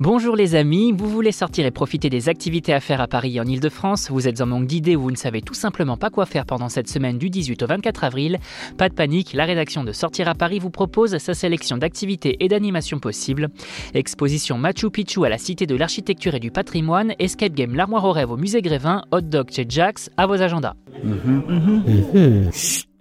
Bonjour les amis, vous voulez sortir et profiter des activités à faire à Paris et en Ile-de-France? Vous êtes en manque d'idées ou vous ne savez tout simplement pas quoi faire pendant cette semaine du 18 au 24 avril? Pas de panique, la rédaction de Sortir à Paris vous propose sa sélection d'activités et d'animations possibles. Exposition Machu Picchu à la Cité de l'Architecture et du Patrimoine, Escape Game L'Armoire au Rêve au Musée Grévin, Hot Dog chez Jax, à vos agendas.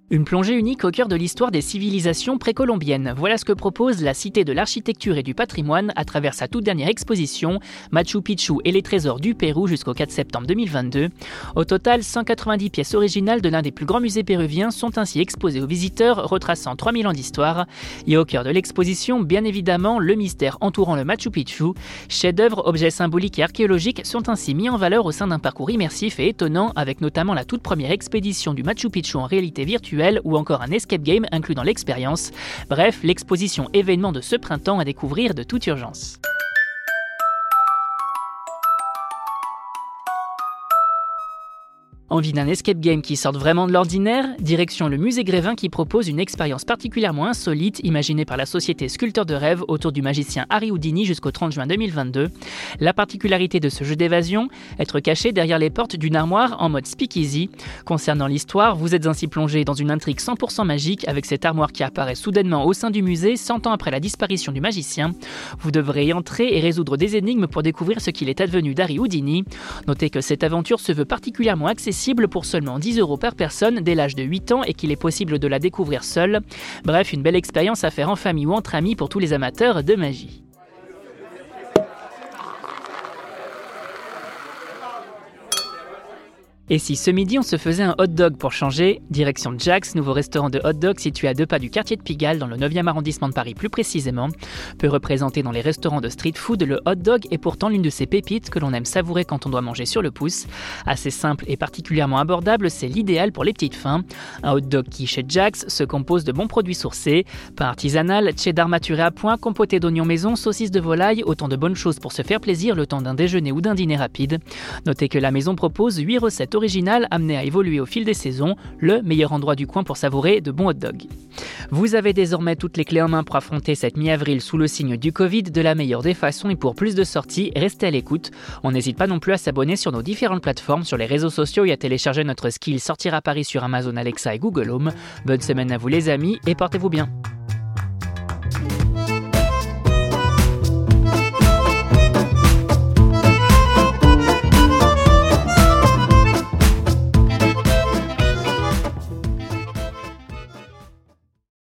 Une plongée unique au cœur de l'histoire des civilisations précolombiennes. Voilà ce que propose la Cité de l'Architecture et du Patrimoine à travers sa toute dernière exposition, Machu Picchu et les trésors du Pérou jusqu'au 4 septembre 2022. Au total, 190 pièces originales de l'un des plus grands musées péruviens sont ainsi exposées aux visiteurs, retraçant 3000 ans d'histoire. Et au cœur de l'exposition, bien évidemment, le mystère entourant le Machu Picchu. Chefs-d'œuvre, objets symboliques et archéologiques sont ainsi mis en valeur au sein d'un parcours immersif et étonnant, avec notamment la toute première expédition du Machu Picchu en réalité virtuelle ou encore un escape game inclus dans l'expérience. Bref, l'exposition événement de ce printemps à découvrir de toute urgence. Envie d'un escape game qui sorte vraiment de l'ordinaire? Direction le musée Grévin qui propose une expérience particulièrement insolite imaginée par la société Sculpteur de rêve autour du magicien Harry Houdini jusqu'au 30 juin 2022. La particularité de ce jeu d'évasion, être caché derrière les portes d'une armoire en mode speakeasy. Concernant l'histoire, vous êtes ainsi plongé dans une intrigue 100% magique avec cette armoire qui apparaît soudainement au sein du musée 100 ans après la disparition du magicien. Vous devrez y entrer et résoudre des énigmes pour découvrir ce qu'il est advenu d'Harry Houdini. Notez que cette aventure se veut particulièrement accessible pour seulement 10 euros par personne dès l'âge de 8 ans et qu'il est possible de la découvrir seul. Bref, une belle expérience à faire en famille ou entre amis pour tous les amateurs de magie. Et si ce midi on se faisait un hot dog pour changer Direction Jack's, nouveau restaurant de hot dog situé à deux pas du quartier de Pigalle dans le 9e arrondissement de Paris plus précisément. Peu représenté dans les restaurants de street food, le hot dog est pourtant l'une de ces pépites que l'on aime savourer quand on doit manger sur le pouce. Assez simple et particulièrement abordable, c'est l'idéal pour les petites fins. Un hot dog qui chez Jack's se compose de bons produits sourcés, pain artisanal, cheddar maturé à point, compoté d'oignons maison, saucisses de volaille, autant de bonnes choses pour se faire plaisir le temps d'un déjeuner ou d'un dîner rapide. Notez que la maison propose 8 recettes original amené à évoluer au fil des saisons, le meilleur endroit du coin pour savourer de bons hot dogs. Vous avez désormais toutes les clés en main pour affronter cette mi-avril sous le signe du Covid de la meilleure des façons et pour plus de sorties, restez à l'écoute. On n'hésite pas non plus à s'abonner sur nos différentes plateformes, sur les réseaux sociaux et à télécharger notre skill Sortir à Paris sur Amazon Alexa et Google Home. Bonne semaine à vous les amis et portez-vous bien.